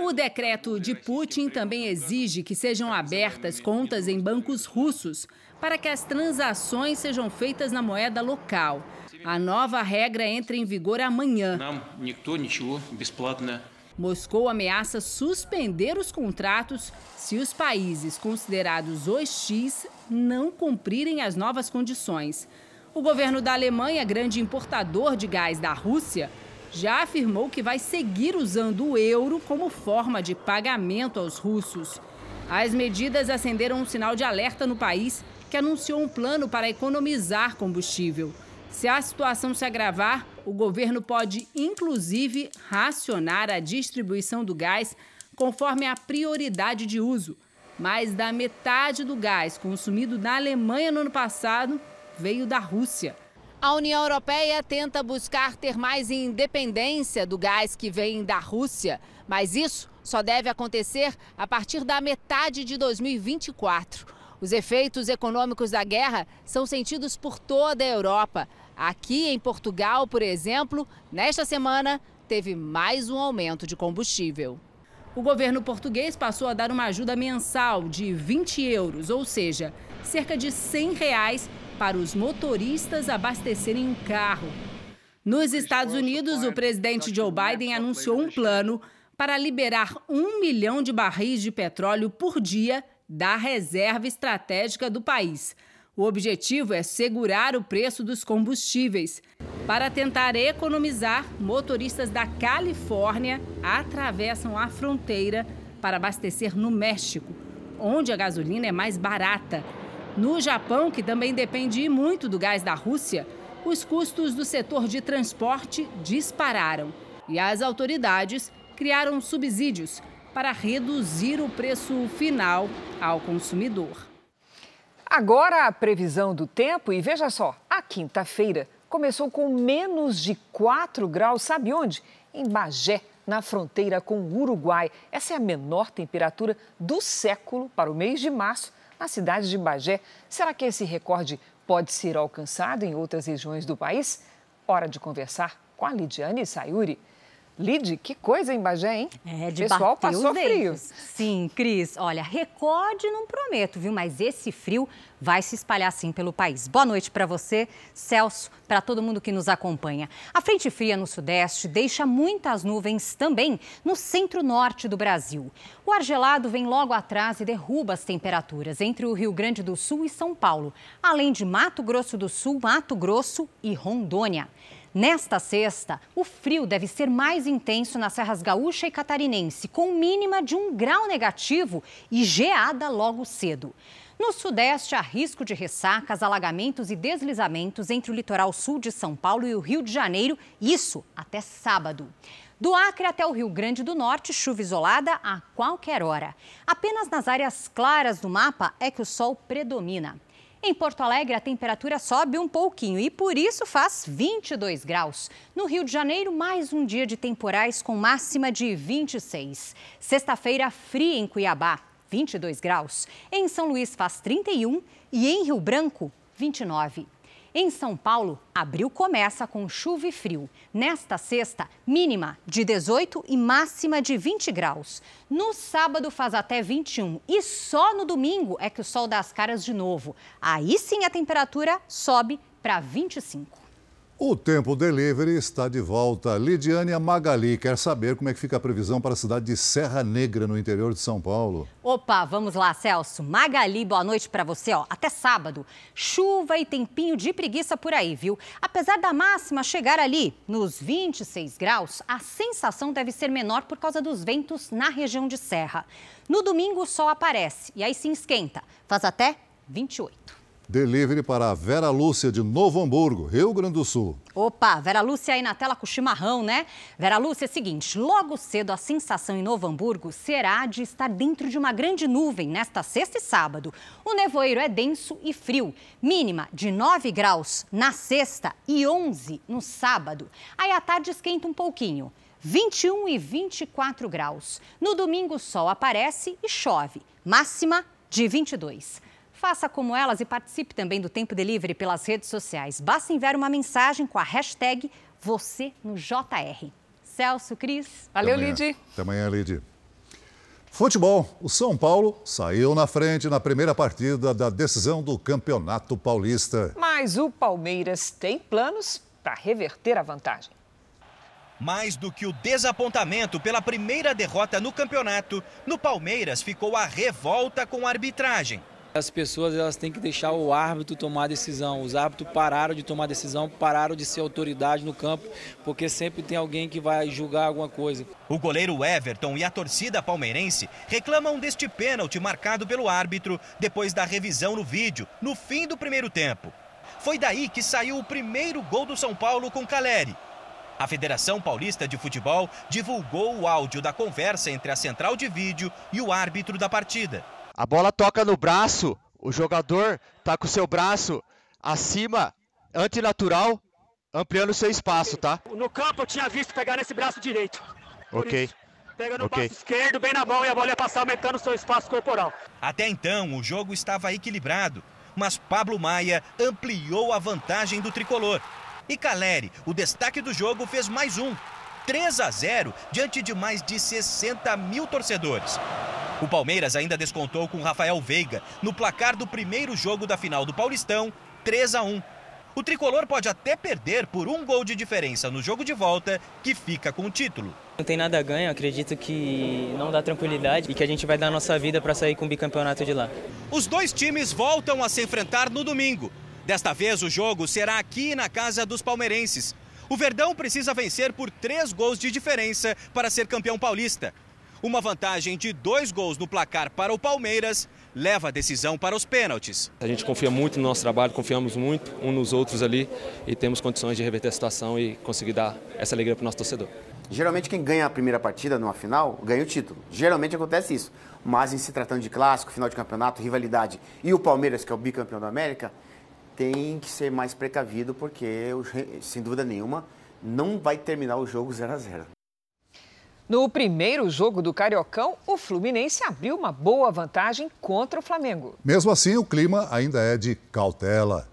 Speaker 35: O decreto de Putin também exige que sejam abertas contas em bancos russos para que as transações sejam feitas na moeda local. A nova regra entra em vigor amanhã. Moscou ameaça suspender os contratos se os países considerados os X não cumprirem as novas condições. O governo da Alemanha, grande importador de gás da Rússia, já afirmou que vai seguir usando o euro como forma de pagamento aos russos. As medidas acenderam um sinal de alerta no país, que anunciou um plano para economizar combustível. Se a situação se agravar, o governo pode, inclusive, racionar a distribuição do gás conforme a prioridade de uso. Mais da metade do gás consumido na Alemanha no ano passado veio da Rússia. A União Europeia tenta buscar ter mais independência do gás que vem da Rússia, mas isso só deve acontecer a partir da metade de 2024. Os efeitos econômicos da guerra são sentidos por toda a Europa. Aqui em Portugal, por exemplo, nesta semana teve mais um aumento de combustível. O governo português passou a dar uma ajuda mensal de 20 euros, ou seja, cerca de 100 reais para os motoristas abastecerem um carro. Nos Estados Unidos, o presidente Joe Biden anunciou um plano para liberar um milhão de barris de petróleo por dia da reserva estratégica do país. O objetivo é segurar o preço dos combustíveis. Para tentar economizar, motoristas da Califórnia atravessam a fronteira para abastecer no México, onde a gasolina é mais barata. No Japão, que também depende muito do gás da Rússia, os custos do setor de transporte dispararam e as autoridades criaram subsídios para reduzir o preço final ao consumidor.
Speaker 2: Agora a previsão do tempo e veja só, a quinta-feira começou com menos de 4 graus, sabe onde? Em Bagé, na fronteira com o Uruguai. Essa é a menor temperatura do século para o mês de março na cidade de Bagé. Será que esse recorde pode ser alcançado em outras regiões do país? Hora de conversar com a Lidiane Sayuri. Lid, que coisa em Bagé, hein?
Speaker 36: É, de
Speaker 2: pessoal passou frio.
Speaker 36: Sim, Cris. Olha, recorde não prometo, viu? Mas esse frio vai se espalhar sim pelo país. Boa noite para você, Celso, para todo mundo que nos acompanha. A frente fria no sudeste deixa muitas nuvens também no centro-norte do Brasil. O ar gelado vem logo atrás e derruba as temperaturas entre o Rio Grande do Sul e São Paulo, além de Mato Grosso do Sul, Mato Grosso e Rondônia. Nesta sexta, o frio deve ser mais intenso nas serras gaúcha e catarinense, com mínima de um grau negativo e geada logo cedo. No sudeste, há risco de ressacas, alagamentos e deslizamentos entre o litoral sul de São Paulo e o Rio de Janeiro, isso até sábado. Do Acre até o Rio Grande do Norte, chuva isolada a qualquer hora. Apenas nas áreas claras do mapa é que o sol predomina. Em Porto Alegre, a temperatura sobe um pouquinho e por isso faz 22 graus. No Rio de Janeiro, mais um dia de temporais com máxima de 26. Sexta-feira, fria em Cuiabá, 22 graus. Em São Luís, faz 31 e em Rio Branco, 29. Em São Paulo, abril começa com chuva e frio. Nesta sexta, mínima de 18 e máxima de 20 graus. No sábado faz até 21 e só no domingo é que o sol dá as caras de novo. Aí sim a temperatura sobe para 25.
Speaker 3: O Tempo Delivery está de volta. Lidiane Magali quer saber como é que fica a previsão para a cidade de Serra Negra, no interior de São Paulo.
Speaker 36: Opa, vamos lá, Celso. Magali, boa noite para você. Ó, até sábado. Chuva e tempinho de preguiça por aí, viu? Apesar da máxima chegar ali nos 26 graus, a sensação deve ser menor por causa dos ventos na região de Serra. No domingo, o sol aparece e aí se esquenta. Faz até 28.
Speaker 3: Delivery para a Vera Lúcia de Novo Hamburgo, Rio Grande do Sul.
Speaker 36: Opa, Vera Lúcia aí na tela com chimarrão, né? Vera Lúcia, é o seguinte, logo cedo a sensação em Novo Hamburgo será de estar dentro de uma grande nuvem nesta sexta e sábado. O nevoeiro é denso e frio, mínima de 9 graus na sexta e 11 no sábado. Aí à tarde esquenta um pouquinho. 21 e 24 graus. No domingo, o sol aparece e chove. Máxima de 22. Faça como elas e participe também do Tempo Delivery pelas redes sociais. Basta enviar uma mensagem com a hashtag você no JR. Celso, Cris.
Speaker 2: Valeu, Lid.
Speaker 3: Até amanhã, Lid. Futebol. O São Paulo saiu na frente na primeira partida da decisão do Campeonato Paulista.
Speaker 2: Mas o Palmeiras tem planos para reverter a vantagem.
Speaker 37: Mais do que o desapontamento pela primeira derrota no campeonato, no Palmeiras ficou a revolta com a arbitragem.
Speaker 38: As pessoas elas têm que deixar o árbitro tomar a decisão. Os árbitros pararam de tomar decisão, pararam de ser autoridade no campo, porque sempre tem alguém que vai julgar alguma coisa.
Speaker 37: O goleiro Everton e a torcida palmeirense reclamam deste pênalti marcado pelo árbitro depois da revisão no vídeo, no fim do primeiro tempo. Foi daí que saiu o primeiro gol do São Paulo com Caleri. A Federação Paulista de Futebol divulgou o áudio da conversa entre a central de vídeo e o árbitro da partida.
Speaker 39: A bola toca no braço, o jogador tá com o seu braço acima, antinatural, ampliando o seu espaço, tá?
Speaker 40: No campo eu tinha visto pegar nesse braço direito.
Speaker 39: Ok.
Speaker 40: Pega no
Speaker 39: Ok.
Speaker 40: braço esquerdo, bem na mão, e a bola ia passar aumentando o seu espaço corporal.
Speaker 37: Até então, o jogo estava equilibrado, mas Pablo Maia ampliou a vantagem do tricolor. E Caleri, o destaque do jogo, fez mais um. 3 a 0 diante de mais de 60 mil torcedores. O Palmeiras ainda descontou com Rafael Veiga no placar do primeiro jogo da final do Paulistão, 3 a 1. O tricolor pode até perder por um gol de diferença no jogo de volta, que fica com o título.
Speaker 38: Não tem nada a ganho, acredito que não dá tranquilidade e que a gente vai dar a nossa vida para sair com o bicampeonato de lá.
Speaker 37: Os dois times voltam a se enfrentar no domingo. Desta vez, o jogo será aqui na casa dos palmeirenses. O Verdão precisa vencer por três gols de diferença para ser campeão paulista. Uma vantagem de dois gols no placar para o Palmeiras leva a decisão para os pênaltis.
Speaker 41: A gente confia muito no nosso trabalho, confiamos muito um nos outros ali e temos condições de reverter a situação e conseguir dar essa alegria para o nosso torcedor.
Speaker 42: Geralmente quem ganha a primeira partida numa final ganha o título. Geralmente acontece isso. Mas em se tratando de clássico, final de campeonato, rivalidade e o Palmeiras, que é o bicampeão da América, tem que ser mais precavido porque, sem dúvida nenhuma, não vai terminar o jogo 0 a 0
Speaker 2: No primeiro jogo do Cariocão, o Fluminense abriu uma boa vantagem contra o Flamengo.
Speaker 3: Mesmo assim, o clima ainda é de cautela.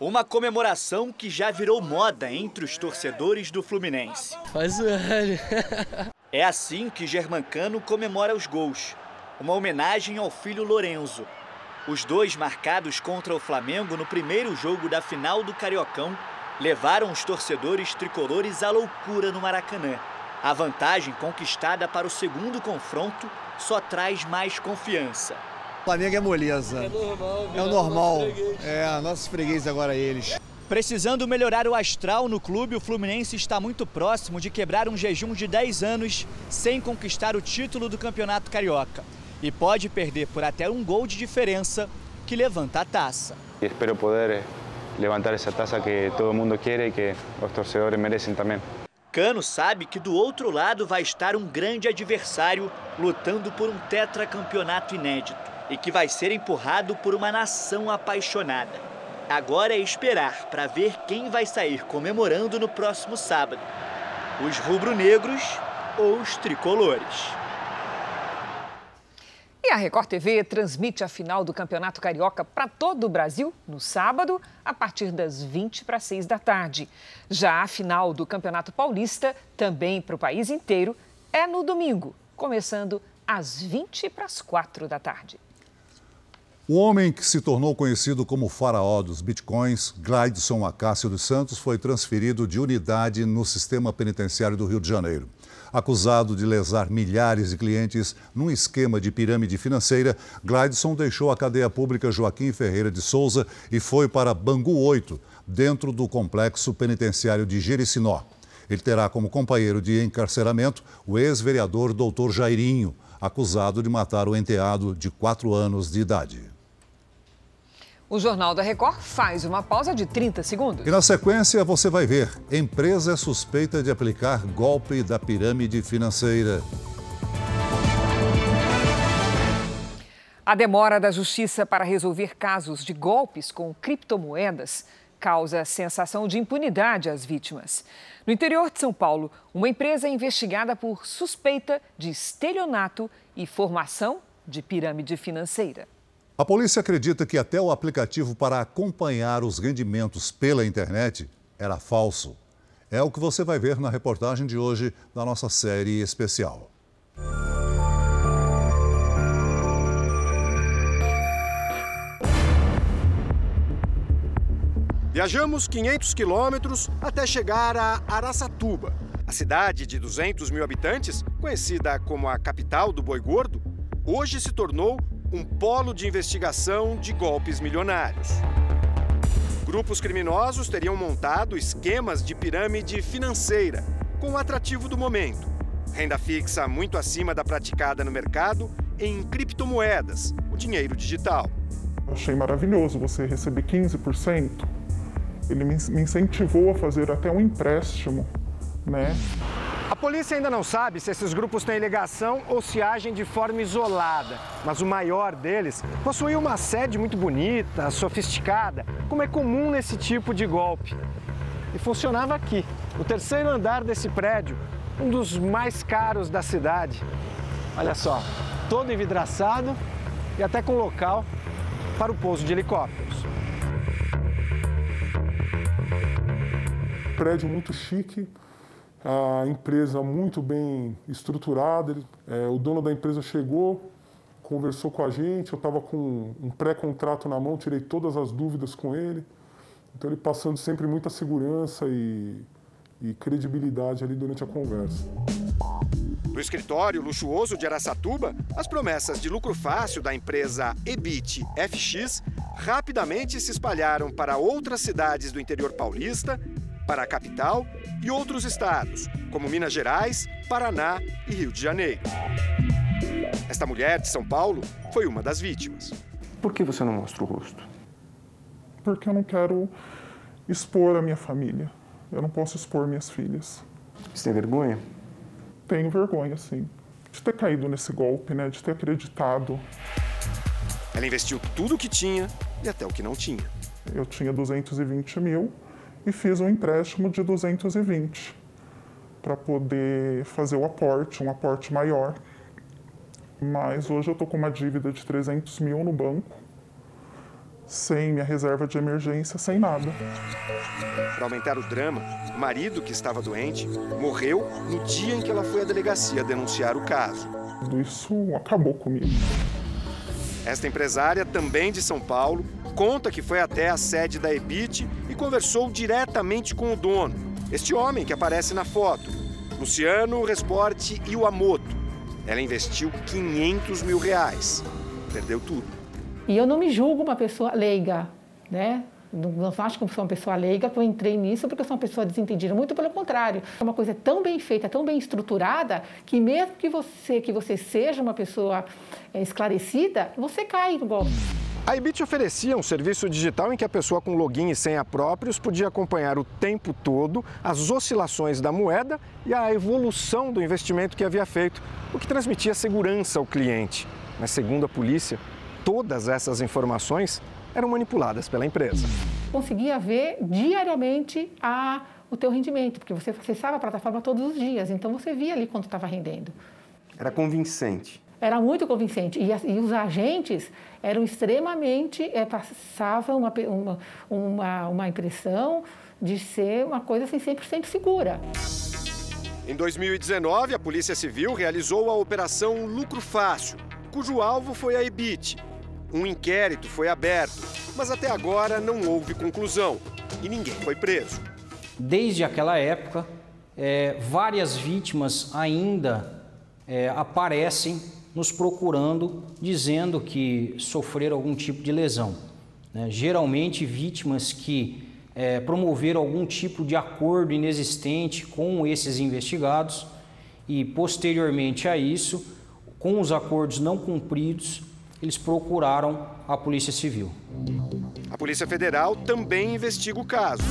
Speaker 21: Uma comemoração que já virou moda entre os torcedores do Fluminense.
Speaker 38: Faz velho.
Speaker 21: É assim que Germancano comemora os gols. Uma homenagem ao filho Lorenzo. Os dois marcados contra o Flamengo no primeiro jogo da final do Cariocão levaram os torcedores tricolores à loucura no Maracanã. A vantagem conquistada para o segundo confronto só traz mais confiança.
Speaker 43: O Flamengo é moleza.
Speaker 38: É normal.
Speaker 43: É o normal. É, nossos fregueses agora eles.
Speaker 21: Precisando melhorar o astral no clube, o Fluminense está muito próximo de quebrar um jejum de 10 anos sem conquistar o título do Campeonato Carioca. E pode perder por até um gol de diferença que levanta a taça.
Speaker 44: Espero poder levantar essa taça que todo mundo quer e que os torcedores merecem também.
Speaker 21: Cano sabe que do outro lado vai estar um grande adversário lutando por um tetracampeonato inédito e que vai ser empurrado por uma nação apaixonada. Agora é esperar para ver quem vai sair comemorando no próximo sábado: os rubro-negros ou os tricolores.
Speaker 2: A Record TV transmite a final do Campeonato Carioca para todo o Brasil no sábado, a partir das 20 para 6 da tarde. Já a final do Campeonato Paulista, também para o país inteiro, é no domingo, começando às 20 para as 4 da tarde.
Speaker 3: O homem que se tornou conhecido como faraó dos bitcoins, Glideson Acácio dos Santos, foi transferido de unidade no sistema penitenciário do Rio de Janeiro. Acusado de lesar milhares de clientes num esquema de pirâmide financeira, Glideson deixou a cadeia pública Joaquim Ferreira de Souza e foi para Bangu 8, dentro do complexo penitenciário de Jericinó. Ele terá como companheiro de encarceramento o ex-vereador Doutor Jairinho, acusado de matar o enteado de quatro anos de idade.
Speaker 2: O Jornal da Record faz uma pausa de 30 segundos.
Speaker 3: E na sequência você vai ver: empresa é suspeita de aplicar golpe da pirâmide financeira.
Speaker 2: A demora da justiça para resolver casos de golpes com criptomoedas causa sensação de impunidade às vítimas. No interior de São Paulo, uma empresa é investigada por suspeita de estelionato e formação de pirâmide financeira.
Speaker 3: A polícia acredita que até o aplicativo para acompanhar os rendimentos pela internet era falso. É o que você vai ver na reportagem de hoje da nossa série especial.
Speaker 11: Viajamos 500 quilômetros até chegar a Araçatuba. A cidade de 200 mil habitantes, conhecida como a capital do boi gordo, hoje se tornou um polo de investigação de golpes milionários. Grupos criminosos teriam montado esquemas de pirâmide financeira, com o atrativo do momento. Renda fixa muito acima da praticada no mercado em criptomoedas, o dinheiro digital.
Speaker 45: Achei maravilhoso você receber 15%. Ele me incentivou a fazer até um empréstimo, né?
Speaker 11: A polícia ainda não sabe se esses grupos têm ligação ou se agem de forma isolada, mas o maior deles possuía uma sede muito bonita, sofisticada, como é comum nesse tipo de golpe. E funcionava aqui, no terceiro andar desse prédio, um dos mais caros da cidade. Olha só, todo envidraçado e até com local para o pouso de helicópteros.
Speaker 45: Prédio muito chique, a empresa muito bem estruturada. É, o dono da empresa chegou, conversou com a gente, eu estava com um pré-contrato na mão, tirei todas as dúvidas com ele. Então ele passando sempre muita segurança e, e credibilidade ali durante a conversa.
Speaker 11: No escritório luxuoso de Araçatuba, as promessas de lucro fácil da empresa Ebit FX rapidamente se espalharam para outras cidades do interior paulista, para a capital e outros estados, como Minas Gerais, Paraná e Rio de Janeiro. Esta mulher de São Paulo foi uma das vítimas.
Speaker 46: Por que você não mostra o rosto?
Speaker 45: Porque eu não quero expor a minha família. Eu não posso expor minhas filhas.
Speaker 46: Você tem vergonha?
Speaker 45: tenho vergonha, sim, de ter caído nesse golpe, né? De ter acreditado.
Speaker 11: Ela investiu tudo o que tinha e até o que não tinha.
Speaker 45: Eu tinha 220 mil e fiz um empréstimo de 220 para poder fazer o aporte, um aporte maior. Mas hoje eu estou com uma dívida de 300 mil no banco sem minha reserva de emergência, sem nada.
Speaker 11: Para aumentar o drama, o marido, que estava doente, morreu no dia em que ela foi à delegacia denunciar o caso.
Speaker 45: Tudo isso acabou comigo.
Speaker 11: Esta empresária, também de São Paulo, conta que foi até a sede da Ebit e conversou diretamente com o dono, este homem que aparece na foto, Luciano Resporte Iwamoto. Ela investiu 500 mil reais. Perdeu tudo.
Speaker 47: E eu não me julgo uma pessoa leiga, né? Não acho que eu sou uma pessoa leiga que eu entrei nisso porque eu sou uma pessoa desentendida. Muito pelo contrário. É uma coisa tão bem feita, tão bem estruturada, que mesmo que você, que você seja uma pessoa é, esclarecida, você cai no golpe.
Speaker 11: A Ibit oferecia um serviço digital em que a pessoa com login e senha próprios podia acompanhar o tempo todo as oscilações da moeda e a evolução do investimento que havia feito, o que transmitia segurança ao cliente. Mas, segundo a polícia, todas essas informações eram manipuladas pela empresa.
Speaker 47: Conseguia ver diariamente a, o teu rendimento, porque você acessava a plataforma todos os dias, então você via ali quanto estava rendendo.
Speaker 46: Era convincente.
Speaker 47: Era muito convincente. E, e os agentes eram extremamente. É, passavam uma, uma, uma, uma impressão de ser uma coisa assim, 100% segura.
Speaker 11: Em 2019, a Polícia Civil realizou a Operação Lucro Fácil, cujo alvo foi a EBIT, um inquérito foi aberto, mas até agora não houve conclusão e ninguém foi preso.
Speaker 48: Desde aquela época, é, várias vítimas ainda é, aparecem nos procurando, dizendo que sofreram algum tipo de lesão. Né? Geralmente, vítimas que é, promoveram algum tipo de acordo inexistente com esses investigados e, posteriormente a isso, com os acordos não cumpridos, eles procuraram a Polícia Civil.
Speaker 11: A Polícia Federal também investiga o caso.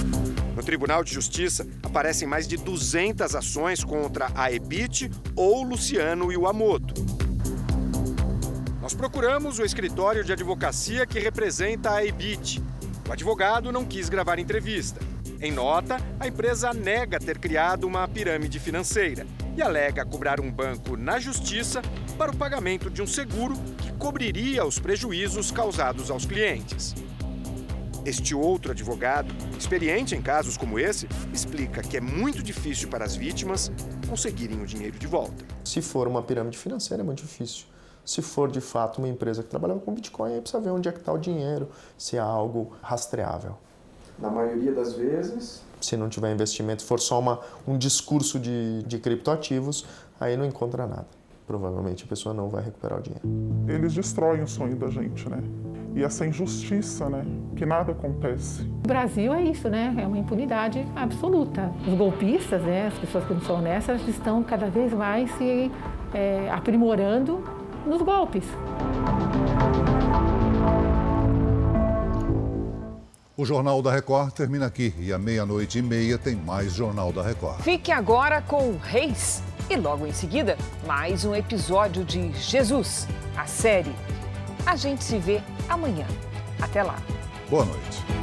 Speaker 11: No Tribunal de Justiça aparecem mais de 200 ações contra a Ebit ou Luciano Iwamoto. Nós procuramos o escritório de advocacia que representa a Ebit. O advogado não quis gravar entrevista. Em nota, a empresa nega ter criado uma pirâmide financeira e alega cobrar um banco na justiça para o pagamento de um seguro que cobriria os prejuízos causados aos clientes. Este outro advogado, experiente em casos como esse, explica que é muito difícil para as vítimas conseguirem o dinheiro de volta.
Speaker 49: Se for uma pirâmide financeira, é muito difícil. Se for de fato uma empresa que trabalha com Bitcoin, aí precisa ver onde é que está o dinheiro, se é algo rastreável.
Speaker 46: Na maioria das vezes.
Speaker 49: Se não tiver investimento, for só uma, um discurso de, de criptoativos, aí não encontra nada. provavelmente a pessoa não vai recuperar o dinheiro.
Speaker 45: Eles destroem o sonho da gente, né? E essa injustiça, né? Que nada acontece.
Speaker 47: O Brasil é isso, né? É uma impunidade absoluta. Os golpistas, né? As pessoas que não são honestas, estão cada vez mais se é, aprimorando nos golpes.
Speaker 3: O Jornal da Record termina aqui e à meia-noite e meia tem mais Jornal da Record.
Speaker 2: Fique agora com Reis e logo em seguida mais um episódio de Jesus, a série. A gente se vê amanhã. Até lá.
Speaker 3: Boa noite.